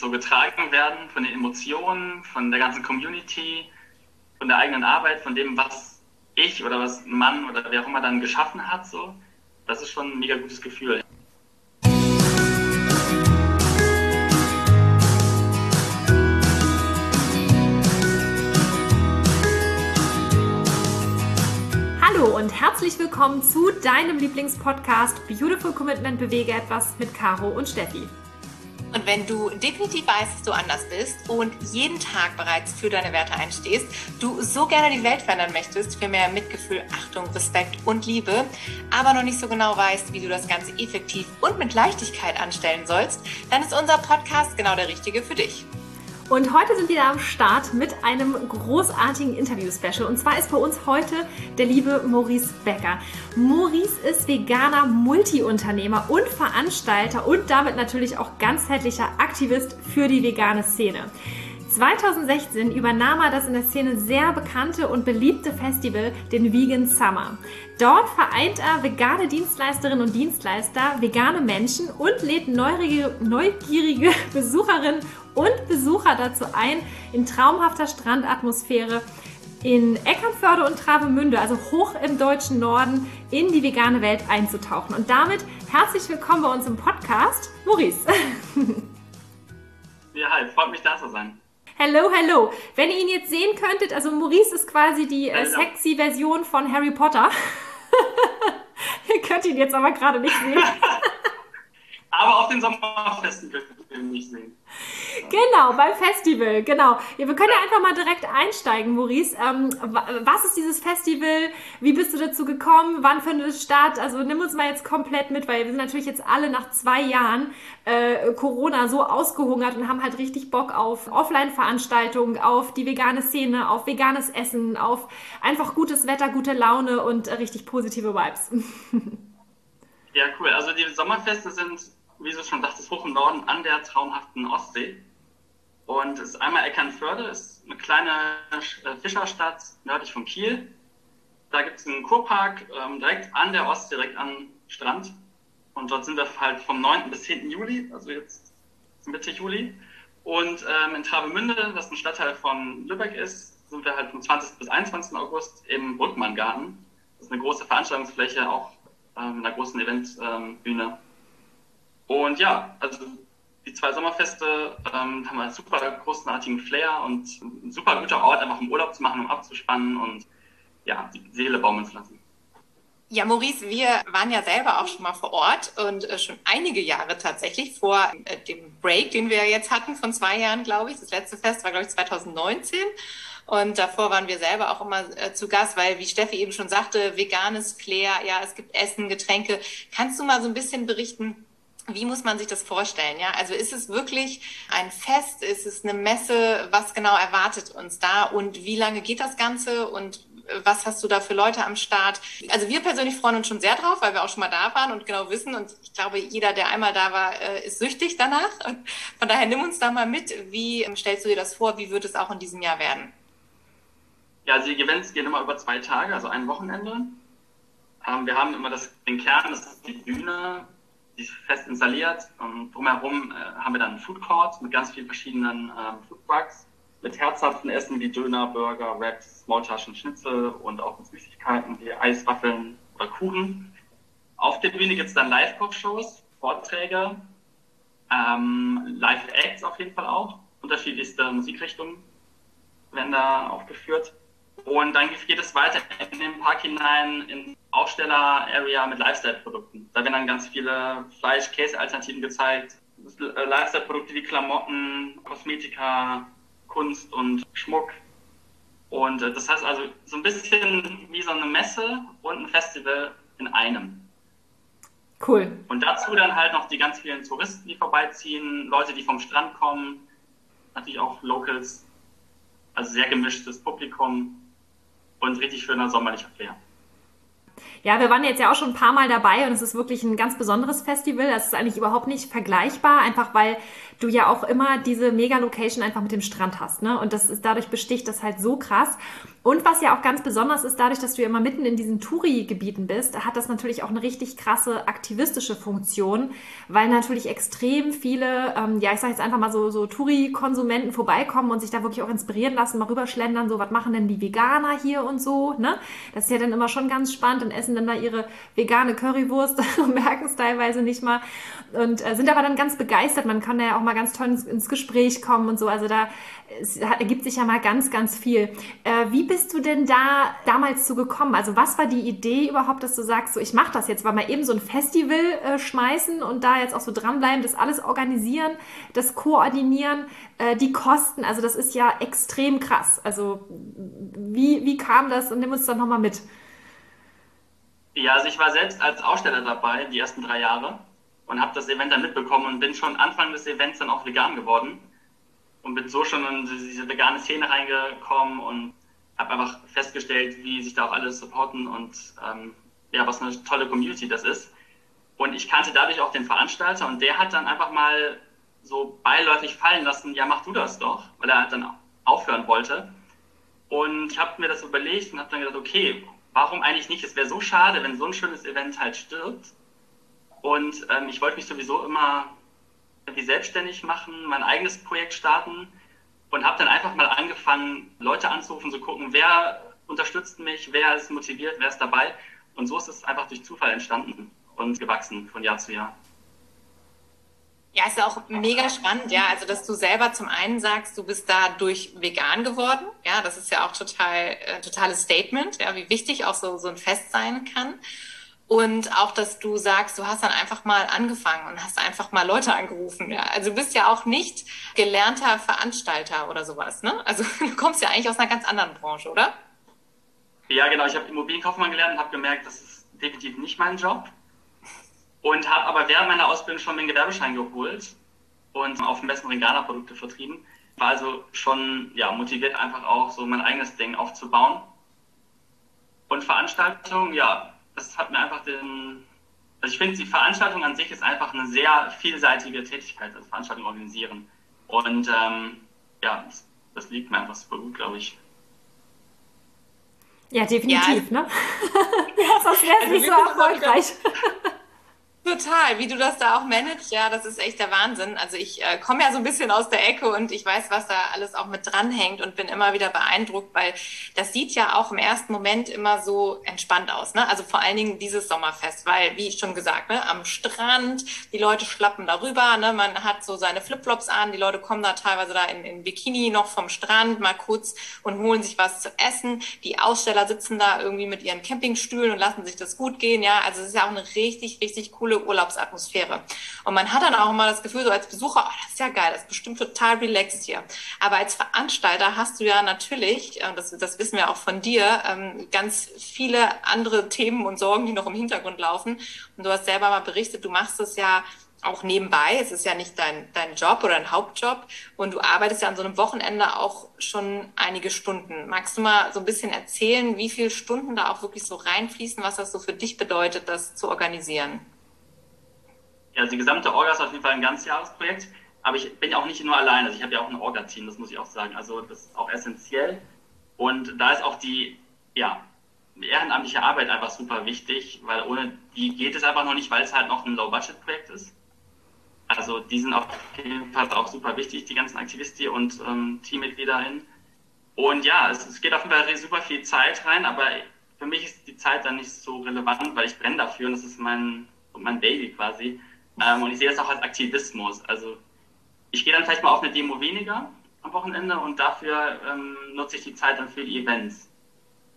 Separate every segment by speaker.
Speaker 1: so getragen werden von den Emotionen, von der ganzen Community, von der eigenen Arbeit, von dem, was ich oder was ein Mann oder wer auch immer dann geschaffen hat, so, das ist schon ein mega gutes Gefühl.
Speaker 2: Hallo und herzlich willkommen zu deinem Lieblingspodcast Beautiful Commitment Bewege etwas mit Caro und Steffi.
Speaker 3: Und wenn du definitiv weißt, dass du anders bist und jeden Tag bereits für deine Werte einstehst, du so gerne die Welt verändern möchtest für mehr Mitgefühl, Achtung, Respekt und Liebe, aber noch nicht so genau weißt, wie du das Ganze effektiv und mit Leichtigkeit anstellen sollst, dann ist unser Podcast genau der richtige für dich.
Speaker 2: Und heute sind wir am Start mit einem großartigen Interview-Special. Und zwar ist bei uns heute der liebe Maurice Becker. Maurice ist veganer Multiunternehmer und Veranstalter und damit natürlich auch ganzheitlicher Aktivist für die vegane Szene. 2016 übernahm er das in der Szene sehr bekannte und beliebte Festival, den Vegan Summer. Dort vereint er vegane Dienstleisterinnen und Dienstleister, vegane Menschen und lädt neugierige, neugierige Besucherinnen und Besucher dazu ein, in traumhafter Strandatmosphäre in Eckernförde und Travemünde, also hoch im deutschen Norden, in die vegane Welt einzutauchen. Und damit herzlich willkommen bei uns im Podcast, Maurice.
Speaker 1: Ja, hi, freut mich da zu sein.
Speaker 2: Hello, hello. Wenn ihr ihn jetzt sehen könntet, also Maurice ist quasi die äh, sexy Version von Harry Potter. ihr könnt ihn jetzt aber gerade nicht sehen.
Speaker 1: aber auf den Sommerfesten könnt nicht sehen.
Speaker 2: Genau, beim Festival, genau. Ja, wir können ja einfach mal direkt einsteigen, Maurice. Ähm, was ist dieses Festival? Wie bist du dazu gekommen? Wann findet es statt? Also nimm uns mal jetzt komplett mit, weil wir sind natürlich jetzt alle nach zwei Jahren äh, Corona so ausgehungert und haben halt richtig Bock auf Offline-Veranstaltungen, auf die vegane Szene, auf veganes Essen, auf einfach gutes Wetter, gute Laune und äh, richtig positive Vibes.
Speaker 1: ja, cool. Also die Sommerfeste sind wie du schon sagtest, hoch im Norden an der traumhaften Ostsee. Und es ist einmal Eckernförde, ist eine kleine äh, Fischerstadt nördlich von Kiel. Da gibt es einen Kurpark ähm, direkt an der Ostsee, direkt am Strand. Und dort sind wir halt vom 9. bis 10. Juli, also jetzt Mitte Juli. Und ähm, in Travemünde, was ein Stadtteil von Lübeck ist, sind wir halt vom 20. bis 21. August im Brückmanngarten. Das ist eine große Veranstaltungsfläche, auch ähm, in einer großen Eventbühne. Ähm, und ja, also die zwei Sommerfeste ähm, haben einen super großartigen Flair und ein super guter Ort, einfach im Urlaub zu machen, um abzuspannen und ja, die Seele baumeln zu lassen.
Speaker 3: Ja, Maurice, wir waren ja selber auch schon mal vor Ort und äh, schon einige Jahre tatsächlich vor äh, dem Break, den wir jetzt hatten, von zwei Jahren, glaube ich. Das letzte Fest war, glaube ich, 2019. Und davor waren wir selber auch immer äh, zu Gast, weil, wie Steffi eben schon sagte, veganes Flair, ja, es gibt Essen, Getränke. Kannst du mal so ein bisschen berichten, wie muss man sich das vorstellen? Ja, also ist es wirklich ein Fest? Ist es eine Messe? Was genau erwartet uns da? Und wie lange geht das Ganze? Und äh, was hast du da für Leute am Start? Also wir persönlich freuen uns schon sehr drauf, weil wir auch schon mal da waren und genau wissen. Und ich glaube, jeder, der einmal da war, äh, ist süchtig danach. Von daher nimm uns da mal mit. Wie ähm, stellst du dir das vor? Wie wird es auch in diesem Jahr werden?
Speaker 1: Ja, also die Events gehen immer über zwei Tage, also ein Wochenende. Ähm, wir haben immer das, den Kern, das ist die Bühne, die ist fest installiert. Und drumherum äh, haben wir dann einen Food Court mit ganz vielen verschiedenen ähm, Food Trucks mit herzhaften Essen wie Döner, Burger, Wraps, Smalltaschen, Schnitzel und auch mit Süßigkeiten wie Eiswaffeln oder Kuchen. Auf der Bühne gibt es dann Live-Koch-Shows, Vorträge, ähm, Live-Acts auf jeden Fall auch, unterschiedlichste Musikrichtungen werden da aufgeführt. Und dann geht es weiter in den Park hinein in Aufsteller-Area mit Lifestyle-Produkten. Da werden dann ganz viele Fleisch-Käse-Alternativen gezeigt. Äh, Lifestyle-Produkte wie Klamotten, Kosmetika, Kunst und Schmuck. Und äh, das heißt also so ein bisschen wie so eine Messe und ein Festival in einem.
Speaker 2: Cool.
Speaker 1: Und dazu dann halt noch die ganz vielen Touristen, die vorbeiziehen, Leute, die vom Strand kommen, natürlich auch Locals. Also sehr gemischtes Publikum und richtig schöner sommerlicher Flair.
Speaker 2: Ja, wir waren jetzt ja auch schon ein paar Mal dabei und es ist wirklich ein ganz besonderes Festival. Das ist eigentlich überhaupt nicht vergleichbar, einfach weil du ja auch immer diese Mega-Location einfach mit dem Strand hast. Ne? Und das ist dadurch besticht das halt so krass. Und was ja auch ganz besonders ist, dadurch, dass du ja immer mitten in diesen Touri-Gebieten bist, hat das natürlich auch eine richtig krasse aktivistische Funktion, weil natürlich extrem viele, ähm, ja, ich sage jetzt einfach mal so, so Touri-Konsumenten vorbeikommen und sich da wirklich auch inspirieren lassen, mal rüberschlendern, so, was machen denn die Veganer hier und so, ne? Das ist ja dann immer schon ganz spannend und essen dann da ihre vegane Currywurst und merken es teilweise nicht mal und äh, sind aber dann ganz begeistert. Man kann ja auch mal ganz toll ins, ins Gespräch kommen und so. Also da es ergibt sich ja mal ganz, ganz viel. Äh, wie bist du denn da damals zu gekommen? Also was war die Idee überhaupt, dass du sagst, so ich mache das jetzt, weil mal eben so ein Festival äh, schmeißen und da jetzt auch so dranbleiben, das alles organisieren, das koordinieren, äh, die Kosten, also das ist ja extrem krass. Also wie, wie kam das und nimm uns doch nochmal mit.
Speaker 1: Ja, also ich war selbst als Aussteller dabei, die ersten drei Jahre und habe das Event dann mitbekommen und bin schon Anfang des Events dann auch vegan geworden und bin so schon in diese vegane Szene reingekommen und habe einfach festgestellt, wie sich da auch alle supporten und ähm, ja, was eine tolle Community das ist. Und ich kannte dadurch auch den Veranstalter und der hat dann einfach mal so beiläufig fallen lassen, ja, mach du das doch, weil er dann aufhören wollte. Und ich habe mir das überlegt und habe dann gedacht, okay, warum eigentlich nicht? Es wäre so schade, wenn so ein schönes Event halt stirbt. Und ähm, ich wollte mich sowieso immer irgendwie selbstständig machen, mein eigenes Projekt starten und habe dann einfach mal angefangen, Leute anzurufen, zu gucken, wer unterstützt mich, wer ist motiviert, wer ist dabei. Und so ist es einfach durch Zufall entstanden und gewachsen von Jahr zu Jahr.
Speaker 3: Ja, ist ja auch mega spannend, ja. Also, dass du selber zum einen sagst, du bist dadurch vegan geworden. Ja, das ist ja auch total, äh, totales Statement, ja, wie wichtig auch so, so ein Fest sein kann. Und auch, dass du sagst, du hast dann einfach mal angefangen und hast einfach mal Leute angerufen. Ja. Also du bist ja auch nicht gelernter Veranstalter oder sowas, ne? Also du kommst ja eigentlich aus einer ganz anderen Branche, oder?
Speaker 1: Ja, genau. Ich habe Immobilienkaufmann gelernt und habe gemerkt, das ist definitiv nicht mein Job. Und habe aber während meiner Ausbildung schon den Gewerbeschein geholt und auf dem besten Ringana Produkte vertrieben. War also schon ja, motiviert, einfach auch so mein eigenes Ding aufzubauen. Und Veranstaltungen, ja, das hat mir einfach den, also ich finde, die Veranstaltung an sich ist einfach eine sehr vielseitige Tätigkeit, also Veranstaltung organisieren. Und ähm, ja, das, das, liegt mir einfach super gut, glaube ich.
Speaker 2: Ja, definitiv, ja, ne? Sonst wäre es also nicht so erfolgreich.
Speaker 3: Total, wie du das da auch managst, ja, das ist echt der Wahnsinn. Also ich äh, komme ja so ein bisschen aus der Ecke und ich weiß, was da alles auch mit dranhängt und bin immer wieder beeindruckt, weil das sieht ja auch im ersten Moment immer so entspannt aus. Ne? Also vor allen Dingen dieses Sommerfest, weil, wie ich schon gesagt, ne, am Strand, die Leute schlappen darüber, ne? man hat so seine Flipflops an, die Leute kommen da teilweise da in, in Bikini noch vom Strand mal kurz und holen sich was zu essen. Die Aussteller sitzen da irgendwie mit ihren Campingstühlen und lassen sich das gut gehen. Ja, also es ist ja auch eine richtig, richtig coole Urlaubsatmosphäre. Und man hat dann auch immer das Gefühl, so als Besucher, oh, das ist ja geil, das ist bestimmt total relaxed hier. Aber als Veranstalter hast du ja natürlich, äh, das, das wissen wir auch von dir, ähm, ganz viele andere Themen und Sorgen, die noch im Hintergrund laufen. Und du hast selber mal berichtet, du machst es ja auch nebenbei. Es ist ja nicht dein, dein Job oder dein Hauptjob. Und du arbeitest ja an so einem Wochenende auch schon einige Stunden. Magst du mal so ein bisschen erzählen, wie viele Stunden da auch wirklich so reinfließen, was das so für dich bedeutet, das zu organisieren?
Speaker 1: Ja, also die gesamte Orga ist auf jeden Fall ein Ganzjahresprojekt, aber ich bin ja auch nicht nur allein, also ich habe ja auch ein Orga-Team, das muss ich auch sagen. Also das ist auch essentiell. Und da ist auch die, ja, ehrenamtliche Arbeit einfach super wichtig, weil ohne die geht es einfach noch nicht, weil es halt noch ein Low-Budget-Projekt ist. Also die sind auf jeden Fall auch super wichtig, die ganzen Aktivisten und ähm, Teammitgliederinnen. Und ja, es, es, geht auf jeden Fall super viel Zeit rein, aber für mich ist die Zeit dann nicht so relevant, weil ich brenne dafür und das ist mein, mein Baby quasi. Ähm, und ich sehe das auch als Aktivismus. Also ich gehe dann vielleicht mal auf eine Demo weniger am Wochenende und dafür ähm, nutze ich die Zeit dann für die Events.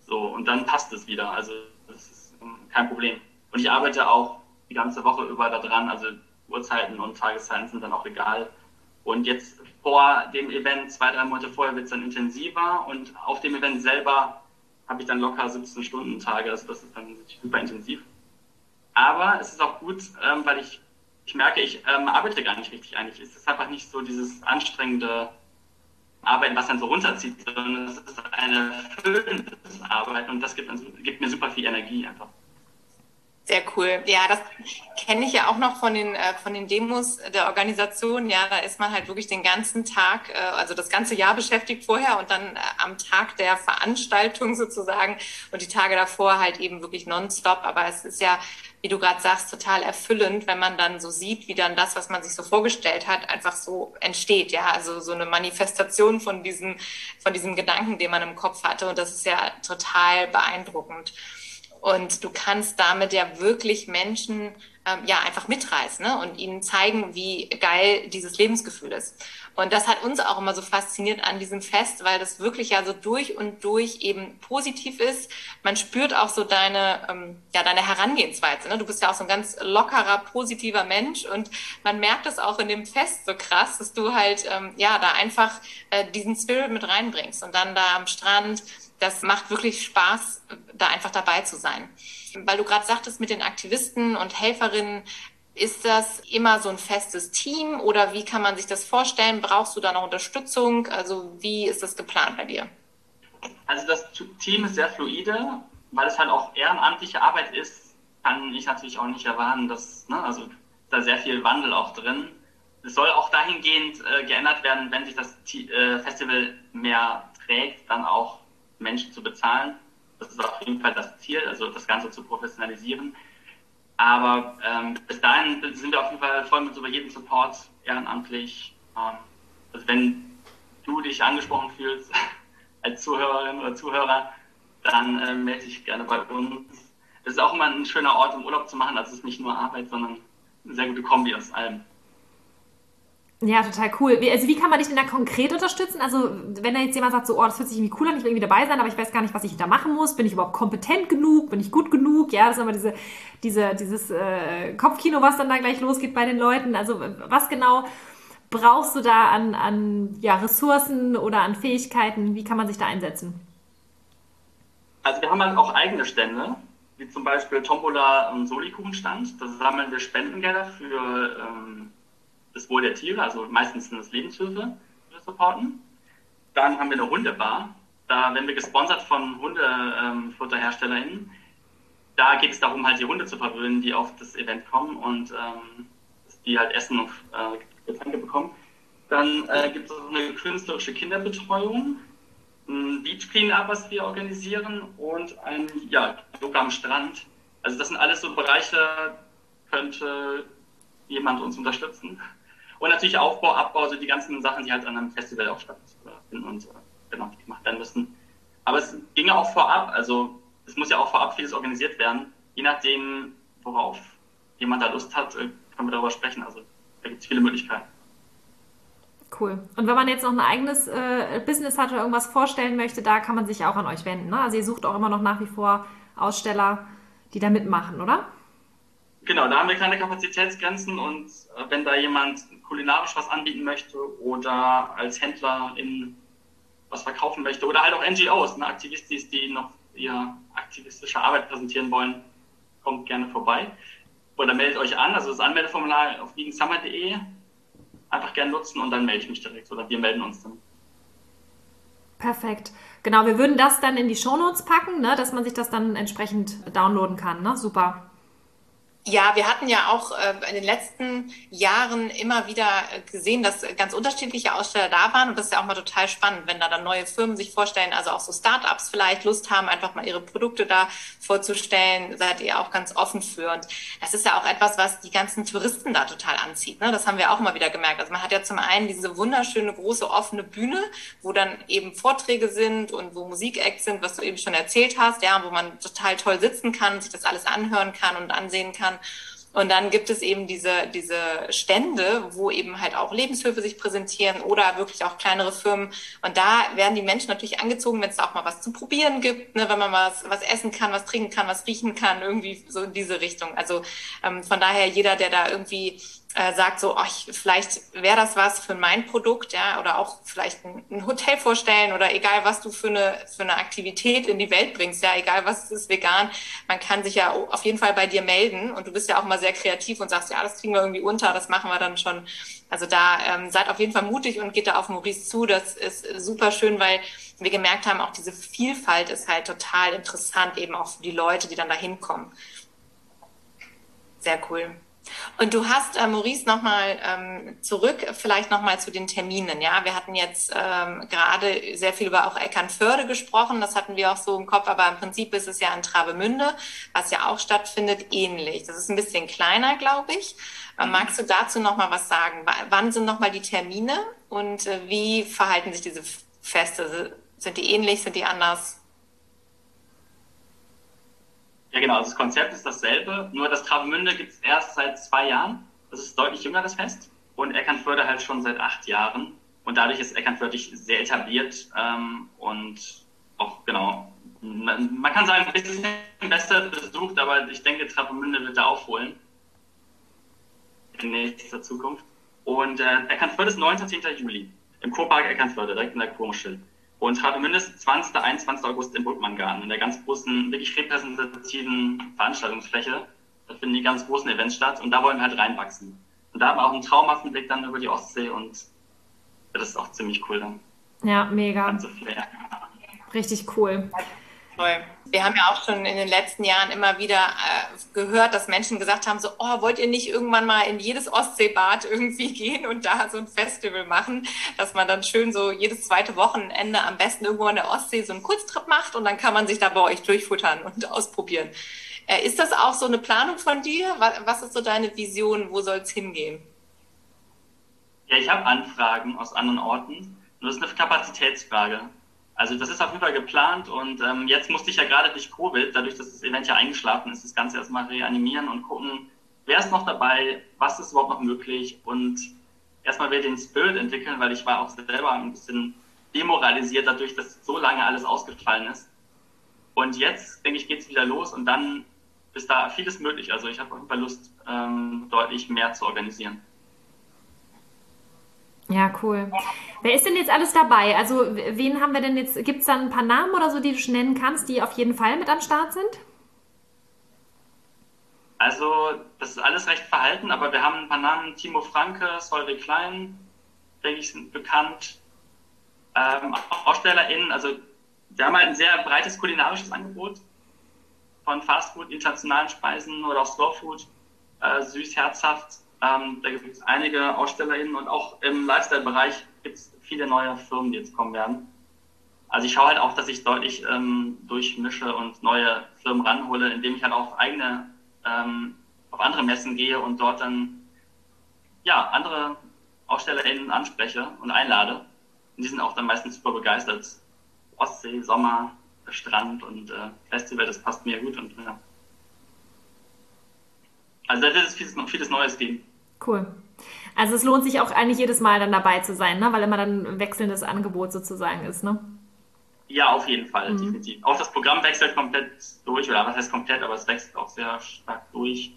Speaker 1: So, und dann passt es wieder. Also das ist ähm, kein Problem. Und ich arbeite auch die ganze Woche über da dran. Also Uhrzeiten und Tageszeiten sind dann auch egal. Und jetzt vor dem Event, zwei, drei Monate vorher, wird es dann intensiver und auf dem Event selber habe ich dann locker 17 Stunden Tage. Also das ist dann super intensiv. Aber es ist auch gut, ähm, weil ich ich merke, ich ähm, arbeite gar nicht richtig eigentlich. Es ist einfach nicht so dieses anstrengende Arbeiten, was dann so runterzieht, sondern es ist eine erfüllende Arbeit und das gibt, gibt, mir super viel Energie einfach.
Speaker 3: Sehr cool. Ja, das kenne ich ja auch noch von den, äh, von den Demos der Organisation. Ja, da ist man halt wirklich den ganzen Tag, äh, also das ganze Jahr beschäftigt vorher und dann äh, am Tag der Veranstaltung sozusagen und die Tage davor halt eben wirklich nonstop. Aber es ist ja, wie du gerade sagst, total erfüllend, wenn man dann so sieht, wie dann das, was man sich so vorgestellt hat, einfach so entsteht. Ja, also so eine Manifestation von diesem, von diesem Gedanken, den man im Kopf hatte. Und das ist ja total beeindruckend. Und du kannst damit ja wirklich Menschen ähm, ja einfach mitreißen ne? und ihnen zeigen, wie geil dieses Lebensgefühl ist. Und das hat uns auch immer so fasziniert an diesem Fest, weil das wirklich ja so durch und durch eben positiv ist. Man spürt auch so deine, ähm, ja, deine Herangehensweise. Ne? Du bist ja auch so ein ganz lockerer, positiver Mensch und man merkt es auch in dem Fest so krass, dass du halt, ähm, ja, da einfach äh, diesen Spirit mit reinbringst und dann da am Strand das macht wirklich Spaß, da einfach dabei zu sein. Weil du gerade sagtest, mit den Aktivisten und Helferinnen, ist das immer so ein festes Team oder wie kann man sich das vorstellen? Brauchst du da noch Unterstützung? Also wie ist das geplant bei dir?
Speaker 1: Also das Team ist sehr fluide, weil es halt auch ehrenamtliche Arbeit ist, kann ich natürlich auch nicht erwarten, dass, ne, also da sehr viel Wandel auch drin. Es soll auch dahingehend äh, geändert werden, wenn sich das äh, Festival mehr trägt, dann auch Menschen zu bezahlen. Das ist auf jeden Fall das Ziel, also das Ganze zu professionalisieren. Aber ähm, bis dahin sind wir auf jeden Fall voll mit über jeden Support ehrenamtlich. Ähm, also wenn du dich angesprochen fühlst als Zuhörerin oder Zuhörer, dann äh, melde dich gerne bei uns. Es ist auch immer ein schöner Ort, um Urlaub zu machen. Also es ist nicht nur Arbeit, sondern eine sehr gute Kombi aus allem.
Speaker 2: Ja, total cool. Wie, also wie kann man dich denn da konkret unterstützen? Also wenn da jetzt jemand sagt, so, oh, das fühlt sich irgendwie cool an, ich will irgendwie dabei sein, aber ich weiß gar nicht, was ich da machen muss. Bin ich überhaupt kompetent genug? Bin ich gut genug? Ja, das ist immer diese, diese, dieses äh, Kopfkino, was dann da gleich losgeht bei den Leuten. Also was genau brauchst du da an, an ja, Ressourcen oder an Fähigkeiten? Wie kann man sich da einsetzen?
Speaker 1: Also wir haben halt auch eigene Stände, wie zum Beispiel Tombola und Solikuchenstand. Da sammeln wir Spendengelder für... Ähm, das Wohl der Tiere, also meistens sind es Lebenshilfe, die wir supporten. Dann haben wir eine Hundebar. Da werden wir gesponsert von Hundefutterherstellerinnen. Da geht es darum, halt die Hunde zu verwöhnen, die auf das Event kommen und ähm, die halt Essen und äh, Getränke bekommen. Dann äh, gibt es eine künstlerische Kinderbetreuung, ein Beach Cleanup, was wir organisieren und ein ja, Yoga am Strand. Also das sind alles so Bereiche, könnte jemand uns unterstützen. Und natürlich Aufbau, Abbau, so die ganzen Sachen, die halt an einem Festival auch stattfinden und äh, genau, gemacht werden müssen. Aber es ginge auch vorab, also es muss ja auch vorab vieles organisiert werden. Je nachdem, worauf jemand da Lust hat, äh, können wir darüber sprechen. Also da gibt es viele Möglichkeiten.
Speaker 2: Cool. Und wenn man jetzt noch ein eigenes äh, Business hat oder irgendwas vorstellen möchte, da kann man sich auch an euch wenden. Ne? Also ihr sucht auch immer noch nach wie vor Aussteller, die da mitmachen, oder?
Speaker 1: Genau, da haben wir keine Kapazitätsgrenzen und äh, wenn da jemand kulinarisch was anbieten möchte oder als Händler in was verkaufen möchte oder halt auch NGOs, ne, Aktivistis, die noch ihre aktivistische Arbeit präsentieren wollen, kommt gerne vorbei oder meldet euch an. Also das Anmeldeformular auf wiegendsummer.de einfach gerne nutzen und dann melde ich mich direkt oder wir melden uns dann.
Speaker 2: Perfekt. Genau, wir würden das dann in die Shownotes packen, ne, dass man sich das dann entsprechend downloaden kann. Ne? Super.
Speaker 3: Ja, wir hatten ja auch äh, in den letzten Jahren immer wieder äh, gesehen, dass ganz unterschiedliche Aussteller da waren. Und das ist ja auch mal total spannend, wenn da dann neue Firmen sich vorstellen, also auch so Startups vielleicht Lust haben, einfach mal ihre Produkte da vorzustellen. Seid ihr auch ganz offen für. Und das ist ja auch etwas, was die ganzen Touristen da total anzieht. Ne? Das haben wir auch immer wieder gemerkt. Also man hat ja zum einen diese wunderschöne große offene Bühne, wo dann eben Vorträge sind und wo Musikacts sind, was du eben schon erzählt hast, ja, wo man total toll sitzen kann, sich das alles anhören kann und ansehen kann kann. Und dann gibt es eben diese, diese Stände, wo eben halt auch Lebenshöfe sich präsentieren oder wirklich auch kleinere Firmen. Und da werden die Menschen natürlich angezogen, wenn es auch mal was zu probieren gibt, ne, wenn man was, was essen kann, was trinken kann, was riechen kann, irgendwie so in diese Richtung. Also ähm, von daher jeder, der da irgendwie äh, sagt so, oh, ich, vielleicht wäre das was für mein Produkt, ja, oder auch vielleicht ein, ein, Hotel vorstellen oder egal, was du für eine, für eine Aktivität in die Welt bringst, ja, egal was ist vegan, man kann sich ja auf jeden Fall bei dir melden und du bist ja auch mal sehr kreativ und sagst, ja, das kriegen wir irgendwie unter, das machen wir dann schon. Also da ähm, seid auf jeden Fall mutig und geht da auf Maurice zu, das ist super schön, weil wir gemerkt haben, auch diese Vielfalt ist halt total interessant, eben auch für die Leute, die dann da hinkommen. Sehr cool. Und du hast, äh, Maurice, nochmal ähm, zurück, vielleicht nochmal zu den Terminen. Ja, wir hatten jetzt ähm, gerade sehr viel über auch Eckernförde gesprochen. Das hatten wir auch so im Kopf, aber im Prinzip ist es ja in Travemünde, was ja auch stattfindet, ähnlich. Das ist ein bisschen kleiner, glaube ich. Äh, magst du dazu nochmal was sagen? W wann sind nochmal die Termine und äh, wie verhalten sich diese Feste? Sind die ähnlich, sind die anders?
Speaker 1: Ja, genau. Also das Konzept ist dasselbe, nur das Travemünde gibt es erst seit zwei Jahren. Das ist deutlich jünger, das Fest. Und Eckernförde halt schon seit acht Jahren. Und dadurch ist Eckernförde sehr etabliert ähm, und auch, genau, man, man, kann sagen, ein bisschen besser besucht, aber ich denke, Travemünde wird da aufholen in nächster Zukunft. Und äh, Eckernförde ist 19. Juli im Kurpark Eckernförde, direkt in der Kurmuschel und habe mindestens 20. 21. August im Brückmanngarten, in der ganz großen, wirklich repräsentativen Veranstaltungsfläche. Da finden die ganz großen Events statt und da wollen wir halt reinwachsen. Und da haben wir auch einen traumhaften Blick dann über die Ostsee und das ist auch ziemlich cool dann.
Speaker 2: Ja, mega. Richtig cool.
Speaker 3: Toll. Wir haben ja auch schon in den letzten Jahren immer wieder äh, gehört, dass Menschen gesagt haben, so, oh, wollt ihr nicht irgendwann mal in jedes Ostseebad irgendwie gehen und da so ein Festival machen, dass man dann schön so jedes zweite Wochenende am besten irgendwo an der Ostsee so einen Kurztrip macht und dann kann man sich da bei euch durchfuttern und ausprobieren. Äh, ist das auch so eine Planung von dir? Was ist so deine Vision? Wo soll es hingehen?
Speaker 1: Ja, ich habe Anfragen aus anderen Orten. Nur das ist eine Kapazitätsfrage. Also das ist auf jeden Fall geplant und ähm, jetzt musste ich ja gerade durch Covid, dadurch, dass das Event ja eingeschlafen ist, das Ganze erstmal reanimieren und gucken, wer ist noch dabei, was ist überhaupt noch möglich und erstmal wieder den Spirit entwickeln, weil ich war auch selber ein bisschen demoralisiert dadurch, dass so lange alles ausgefallen ist. Und jetzt, denke ich, geht es wieder los und dann ist da vieles möglich. Also ich habe auf jeden Fall Lust, ähm, deutlich mehr zu organisieren.
Speaker 2: Ja, cool. Wer ist denn jetzt alles dabei? Also, wen haben wir denn jetzt? Gibt es da ein paar Namen oder so, die du nennen kannst, die auf jeden Fall mit am Start sind?
Speaker 1: Also, das ist alles recht verhalten, aber wir haben ein paar Namen. Timo Franke, Solveig Klein, denke ich, sind bekannt. Ähm, AusstellerInnen, also, wir haben halt ein sehr breites kulinarisches Angebot von Fastfood, internationalen Speisen oder auch Slowfood, äh, süß, herzhaft ähm, da gibt es einige AusstellerInnen und auch im Lifestyle-Bereich gibt es viele neue Firmen, die jetzt kommen werden. Also ich schaue halt auch, dass ich deutlich ähm, durchmische und neue Firmen ranhole, indem ich halt auch eigene, ähm, auf andere Messen gehe und dort dann ja andere AusstellerInnen anspreche und einlade. Und die sind auch dann meistens super begeistert. Ostsee, Sommer, Strand und äh, Festival, das passt mir gut und ja. Also da wird es vieles, vieles Neues geben.
Speaker 2: Cool. Also es lohnt sich auch eigentlich jedes Mal dann dabei zu sein, ne? weil immer dann ein wechselndes Angebot sozusagen ist, ne?
Speaker 1: Ja, auf jeden Fall, mhm. definitiv. Auch das Programm wechselt komplett durch, oder was heißt komplett, aber es wechselt auch sehr stark durch.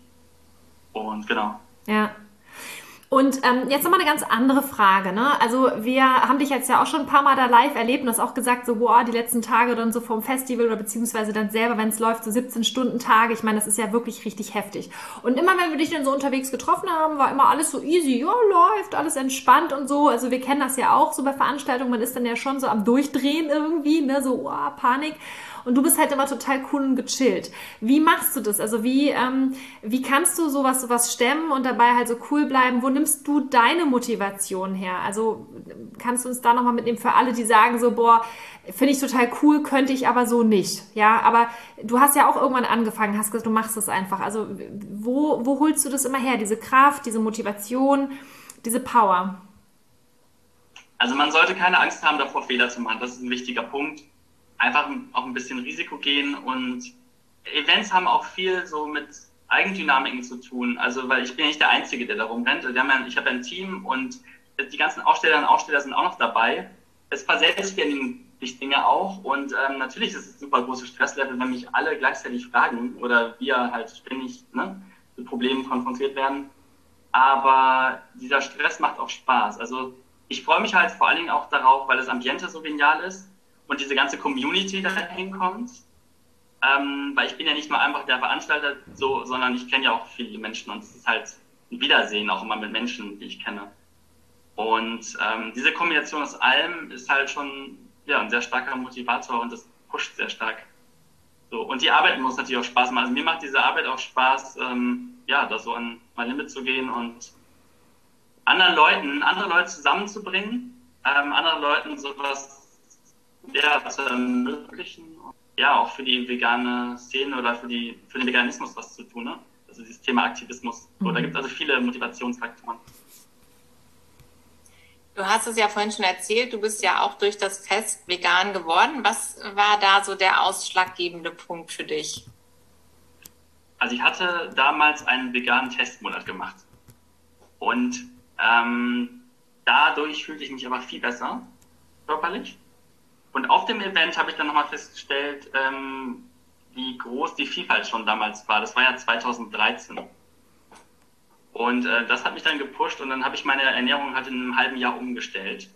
Speaker 1: Und genau.
Speaker 2: Ja. Und ähm, jetzt nochmal eine ganz andere Frage. Ne? Also wir haben dich jetzt ja auch schon ein paar Mal da live erlebt und hast auch gesagt, so boah, die letzten Tage dann so vom Festival oder beziehungsweise dann selber, wenn es läuft, so 17 Stunden Tage. Ich meine, das ist ja wirklich richtig heftig. Und immer, wenn wir dich dann so unterwegs getroffen haben, war immer alles so easy. Ja, läuft, alles entspannt und so. Also wir kennen das ja auch so bei Veranstaltungen. Man ist dann ja schon so am Durchdrehen irgendwie, ne? so oh, Panik und du bist halt immer total cool und gechillt. Wie machst du das? Also wie, ähm, wie kannst du sowas, sowas stemmen und dabei halt so cool bleiben? Wo nimmst du deine Motivation her? Also kannst du uns da nochmal mitnehmen für alle, die sagen so, boah, finde ich total cool, könnte ich aber so nicht. Ja, aber du hast ja auch irgendwann angefangen, hast gesagt, du machst es einfach. Also wo, wo holst du das immer her? Diese Kraft, diese Motivation, diese Power?
Speaker 1: Also man sollte keine Angst haben, davor Fehler zu machen. Das ist ein wichtiger Punkt einfach auch ein bisschen Risiko gehen und Events haben auch viel so mit Eigendynamiken zu tun. Also, weil ich bin ja nicht der Einzige, der da rumrennt. Wir haben ja, ich habe ja ein Team und die ganzen Aussteller und Aussteller sind auch noch dabei. Es verselbstständigen sich Dinge auch und ähm, natürlich ist es ein super großes Stresslevel, wenn mich alle gleichzeitig fragen oder wir halt ständig ne, mit Problemen konfrontiert werden. Aber dieser Stress macht auch Spaß. Also ich freue mich halt vor allen Dingen auch darauf, weil das Ambiente so genial ist und diese ganze Community da hinkommt. Ähm, weil ich bin ja nicht nur einfach der Veranstalter, so, sondern ich kenne ja auch viele Menschen und es ist halt ein Wiedersehen auch immer mit Menschen, die ich kenne. Und ähm, diese Kombination aus allem ist halt schon ja, ein sehr starker Motivator und das pusht sehr stark. So, und die Arbeit muss natürlich auch Spaß machen. Also mir macht diese Arbeit auch Spaß, ähm, ja, da so an mein Limit zu gehen und anderen Leuten, andere Leute zusammenzubringen, ähm, anderen Leuten sowas ja, zu ermöglichen, ja, auch für die vegane Szene oder für, die, für den Veganismus was zu tun. Ne? Also dieses Thema Aktivismus. So, da mhm. gibt es also viele Motivationsfaktoren.
Speaker 3: Du hast es ja vorhin schon erzählt, du bist ja auch durch das Fest vegan geworden. Was war da so der ausschlaggebende Punkt für dich?
Speaker 1: Also ich hatte damals einen veganen Testmonat gemacht. Und ähm, dadurch fühlte ich mich aber viel besser körperlich. Und auf dem Event habe ich dann nochmal festgestellt, ähm, wie groß die Vielfalt schon damals war. Das war ja 2013. Und äh, das hat mich dann gepusht und dann habe ich meine Ernährung halt in einem halben Jahr umgestellt.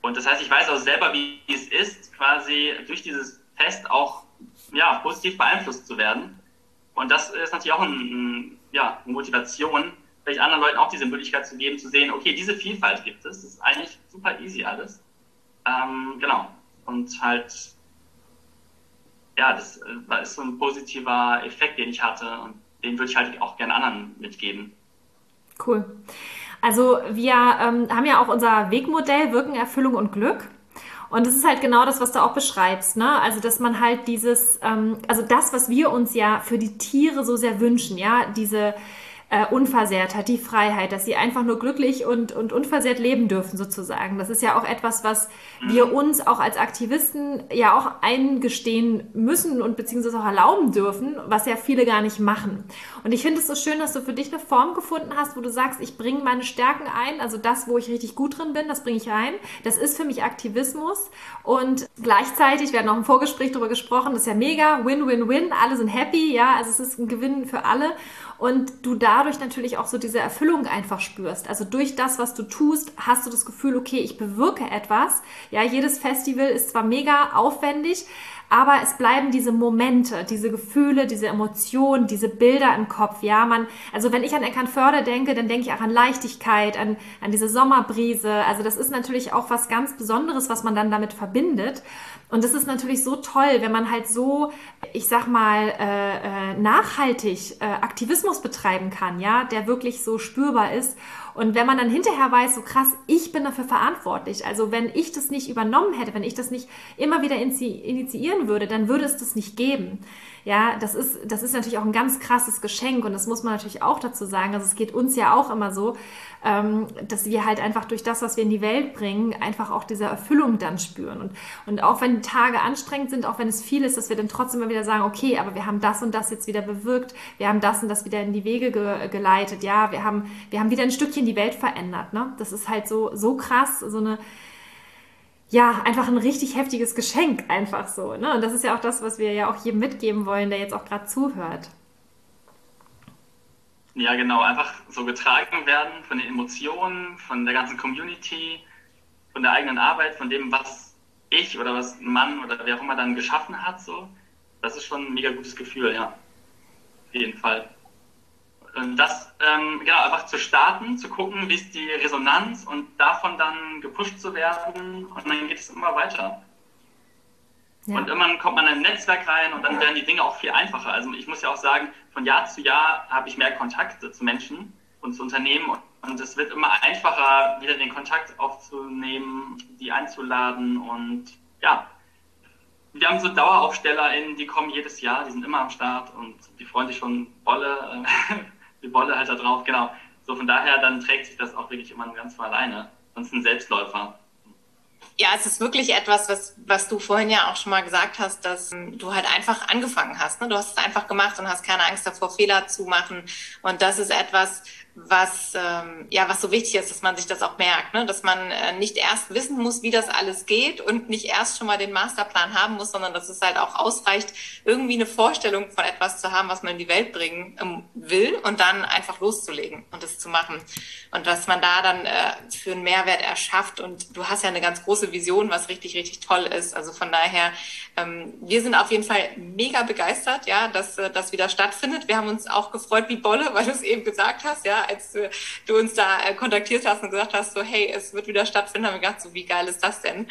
Speaker 1: Und das heißt, ich weiß auch selber, wie es ist, quasi durch dieses Fest auch ja, positiv beeinflusst zu werden. Und das ist natürlich auch ein, ein, ja, eine Motivation, vielleicht anderen Leuten auch diese Möglichkeit zu geben, zu sehen, okay, diese Vielfalt gibt es, das ist eigentlich super easy alles. Ähm, genau. Und halt, ja, das, das äh, ist so ein positiver Effekt, den ich hatte und den würde ich halt auch gerne anderen mitgeben.
Speaker 2: Cool. Also wir ähm, haben ja auch unser Wegmodell Wirken, Erfüllung und Glück. Und es ist halt genau das, was du auch beschreibst, ne? Also, dass man halt dieses, ähm, also das, was wir uns ja für die Tiere so sehr wünschen, ja, diese äh, Unversehrtheit, die Freiheit, dass sie einfach nur glücklich und, und unversehrt leben dürfen, sozusagen. Das ist ja auch etwas, was wir uns auch als Aktivisten ja auch eingestehen müssen und beziehungsweise auch erlauben dürfen, was ja viele gar nicht machen. Und ich finde es so schön, dass du für dich eine Form gefunden hast, wo du sagst, ich bringe meine Stärken ein, also das, wo ich richtig gut drin bin, das bringe ich rein. Das ist für mich Aktivismus und gleichzeitig, wir hatten auch im Vorgespräch darüber gesprochen, das ist ja mega, Win-Win-Win, alle sind happy, ja, also es ist ein Gewinn für alle und du dadurch natürlich auch so diese Erfüllung einfach spürst. Also durch das, was du tust, hast du das Gefühl, okay, ich bewirke etwas. Ja, jedes Festival ist zwar mega aufwendig, aber es bleiben diese Momente, diese Gefühle, diese Emotionen, diese Bilder im Kopf. Ja, man, also wenn ich an Eckernförde denke, dann denke ich auch an Leichtigkeit, an, an diese Sommerbrise. Also das ist natürlich auch was ganz Besonderes, was man dann damit verbindet. Und das ist natürlich so toll, wenn man halt so, ich sag mal, äh, äh, nachhaltig äh, Aktivismus betreiben kann, ja, der wirklich so spürbar ist. Und wenn man dann hinterher weiß, so krass, ich bin dafür verantwortlich. Also wenn ich das nicht übernommen hätte, wenn ich das nicht immer wieder initiieren würde, dann würde es das nicht geben. Ja, das ist, das ist natürlich auch ein ganz krasses Geschenk und das muss man natürlich auch dazu sagen. Also es geht uns ja auch immer so, ähm, dass wir halt einfach durch das, was wir in die Welt bringen, einfach auch diese Erfüllung dann spüren. Und, und auch wenn die Tage anstrengend sind, auch wenn es viel ist, dass wir dann trotzdem immer wieder sagen, okay, aber wir haben das und das jetzt wieder bewirkt, wir haben das und das wieder in die Wege ge geleitet, ja, wir haben, wir haben wieder ein Stückchen die Welt verändert. Ne? Das ist halt so, so krass, so eine ja, einfach ein richtig heftiges Geschenk, einfach so. Ne? Und das ist ja auch das, was wir ja auch jedem mitgeben wollen, der jetzt auch gerade zuhört.
Speaker 1: Ja, genau, einfach so getragen werden von den Emotionen, von der ganzen Community, von der eigenen Arbeit, von dem, was ich oder was ein Mann oder wer auch immer dann geschaffen hat, so. Das ist schon ein mega gutes Gefühl, ja. Auf jeden Fall. Und das, ähm, genau, einfach zu starten, zu gucken, wie ist die Resonanz und davon dann gepusht zu werden und dann geht es immer weiter. Ja. Und irgendwann kommt man in ein Netzwerk rein und dann werden die Dinge auch viel einfacher. Also ich muss ja auch sagen, von Jahr zu Jahr habe ich mehr Kontakte zu Menschen und zu Unternehmen und es wird immer einfacher, wieder den Kontakt aufzunehmen, die einzuladen und ja, wir haben so DaueraufstellerInnen, die kommen jedes Jahr, die sind immer am Start und die freuen sich schon volle die Wolle halt da drauf, genau. So von daher, dann trägt sich das auch wirklich immer ganz von alleine. Sonst ein Selbstläufer.
Speaker 3: Ja, es ist wirklich etwas, was, was du vorhin ja auch schon mal gesagt hast, dass du halt einfach angefangen hast. Ne? Du hast es einfach gemacht und hast keine Angst davor, Fehler zu machen. Und das ist etwas, was ähm, ja was so wichtig ist, dass man sich das auch merkt, ne? dass man äh, nicht erst wissen muss, wie das alles geht und nicht erst schon mal den Masterplan haben muss, sondern dass es halt auch ausreicht, irgendwie eine Vorstellung von etwas zu haben, was man in die Welt bringen ähm, will und dann einfach loszulegen und es zu machen und was man da dann äh, für einen Mehrwert erschafft und du hast ja eine ganz große Vision, was richtig richtig toll ist. Also von daher ähm, wir sind auf jeden Fall mega begeistert, ja, dass äh, das wieder stattfindet. Wir haben uns auch gefreut wie Bolle, weil du es eben gesagt hast, ja, als äh, du uns da äh, kontaktiert hast und gesagt hast, so hey, es wird wieder stattfinden, haben wir gedacht, so wie geil ist das denn?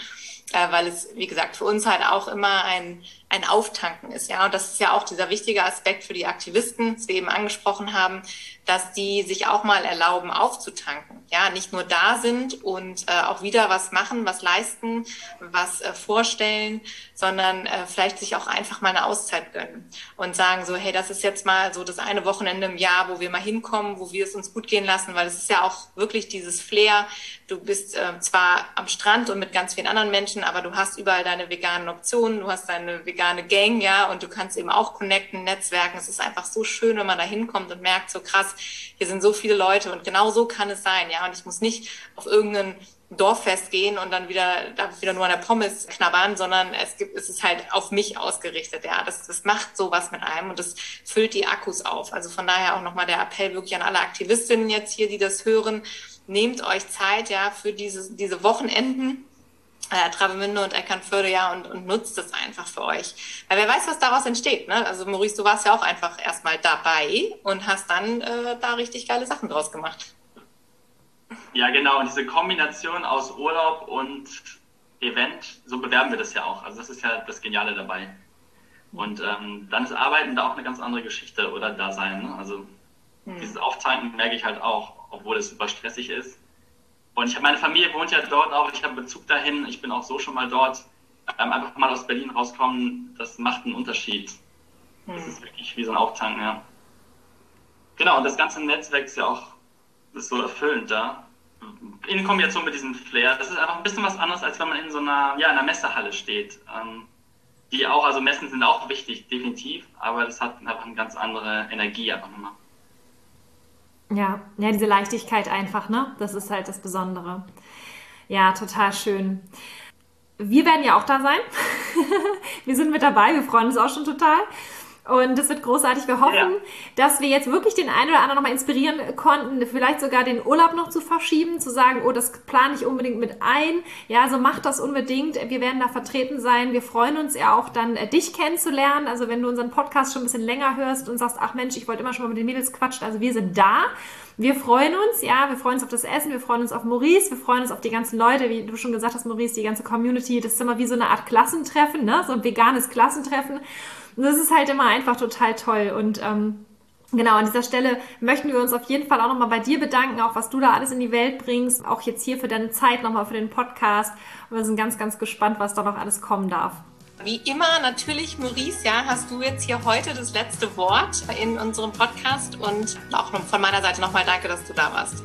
Speaker 3: äh, weil es, wie gesagt, für uns halt auch immer ein, ein Auftanken ist. Ja, und das ist ja auch dieser wichtige Aspekt für die Aktivisten, die wir eben angesprochen haben, dass die sich auch mal erlauben, aufzutanken. Ja, nicht nur da sind und äh, auch wieder was machen, was leisten, was äh, vorstellen, sondern äh, vielleicht sich auch einfach mal eine Auszeit gönnen und sagen so, hey, das ist jetzt mal so das eine Wochenende im Jahr, wo wir mal hinkommen, wo wir es uns gut gehen lassen, weil es ist ja auch wirklich dieses Flair. Du bist äh, zwar am Strand und mit ganz vielen anderen Menschen, aber du hast überall deine veganen Optionen, du hast deine vegane Gang, ja, und du kannst eben auch connecten, netzwerken. Es ist einfach so schön, wenn man da hinkommt und merkt, so krass, hier sind so viele Leute und genau so kann es sein, ja. Und ich muss nicht auf irgendeinen Dorffest gehen und dann wieder, darf wieder nur an der Pommes knabbern, sondern es gibt, es ist halt auf mich ausgerichtet, ja. Das, das macht sowas mit einem und das füllt die Akkus auf. Also von daher auch nochmal der Appell wirklich an alle Aktivistinnen jetzt hier, die das hören. Nehmt euch Zeit, ja, für diese, diese Wochenenden äh, Travemünde und Eckernförde ja und, und nutzt es einfach für euch. Weil wer weiß, was daraus entsteht. Ne? Also Maurice, du warst ja auch einfach erstmal dabei und hast dann äh, da richtig geile Sachen draus gemacht.
Speaker 1: Ja, genau. Und diese Kombination aus Urlaub und Event, so bewerben wir das ja auch. Also das ist ja das Geniale dabei. Und ähm, dann ist Arbeiten da auch eine ganz andere Geschichte oder Dasein. Ne? Also hm. dieses Auftanken merke ich halt auch, obwohl es super stressig ist und ich habe meine Familie wohnt ja dort auch, ich habe Bezug dahin, ich bin auch so schon mal dort. Ähm, einfach mal aus Berlin rauskommen, das macht einen Unterschied. Das hm. ist wirklich wie so ein Auftanken, ja. Genau, und das ganze Netzwerk ist ja auch ist so erfüllend da. In Kombination mit diesem Flair, das ist einfach ein bisschen was anderes, als wenn man in so einer, ja, in einer Messehalle steht. Ähm, die auch, also Messen sind auch wichtig, definitiv, aber das hat einfach eine ganz andere Energie einfach nochmal.
Speaker 2: Ja, ja, diese Leichtigkeit einfach, ne? Das ist halt das Besondere. Ja, total schön. Wir werden ja auch da sein. wir sind mit dabei, wir freuen uns auch schon total. Und das wird großartig. Wir hoffen, ja. dass wir jetzt wirklich den einen oder anderen nochmal inspirieren konnten, vielleicht sogar den Urlaub noch zu verschieben, zu sagen, oh, das plane ich unbedingt mit ein. Ja, also macht das unbedingt. Wir werden da vertreten sein. Wir freuen uns ja auch dann, äh, dich kennenzulernen. Also wenn du unseren Podcast schon ein bisschen länger hörst und sagst, ach Mensch, ich wollte immer schon mal mit den Mädels quatschen. Also wir sind da. Wir freuen uns, ja, wir freuen uns auf das Essen, wir freuen uns auf Maurice, wir freuen uns auf die ganzen Leute, wie du schon gesagt hast, Maurice, die ganze Community. Das ist immer wie so eine Art Klassentreffen, ne? so ein veganes Klassentreffen. Und das ist halt immer einfach total toll. Und ähm, Genau, an dieser Stelle möchten wir uns auf jeden Fall auch nochmal bei dir bedanken, auch was du da alles in die Welt bringst, auch jetzt hier für deine Zeit nochmal für den Podcast. Und wir sind ganz, ganz gespannt, was da noch alles kommen darf.
Speaker 3: Wie immer natürlich, Maurice, ja, hast du jetzt hier heute das letzte Wort in unserem Podcast und auch von meiner Seite nochmal danke, dass du da warst.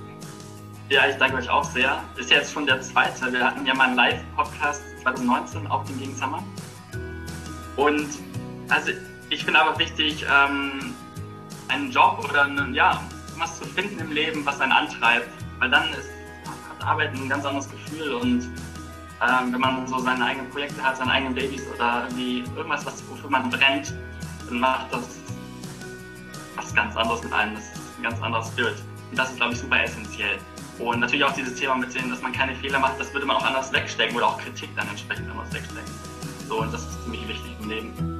Speaker 1: Ja, ich danke euch auch sehr. Ist jetzt schon der zweite. Wir hatten ja mal einen Live-Podcast 2019 auf dem Gegensummer. Und also ich finde aber wichtig, ähm, einen Job oder einen, ja, was zu finden im Leben, was einen antreibt. Weil dann ist, hat Arbeit ein ganz anderes Gefühl und ähm, wenn man so seine eigenen Projekte hat, seine eigenen Babys oder irgendwie irgendwas, was, wofür man brennt, dann macht das was ganz anderes mit einem. Das ist ein ganz anderer Spirit. Und das ist, glaube ich, super essentiell. Und natürlich auch dieses Thema mit dem, dass man keine Fehler macht, das würde man auch anders wegstecken oder auch Kritik dann entsprechend anders wegstecken. So, und das ist ziemlich wichtig im Leben.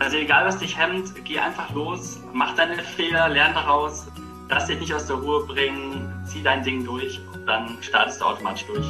Speaker 1: Also egal, was dich hemmt, geh einfach los, mach deine Fehler, lern daraus, lass dich nicht aus der Ruhe bringen, zieh dein Ding durch und dann startest du automatisch durch.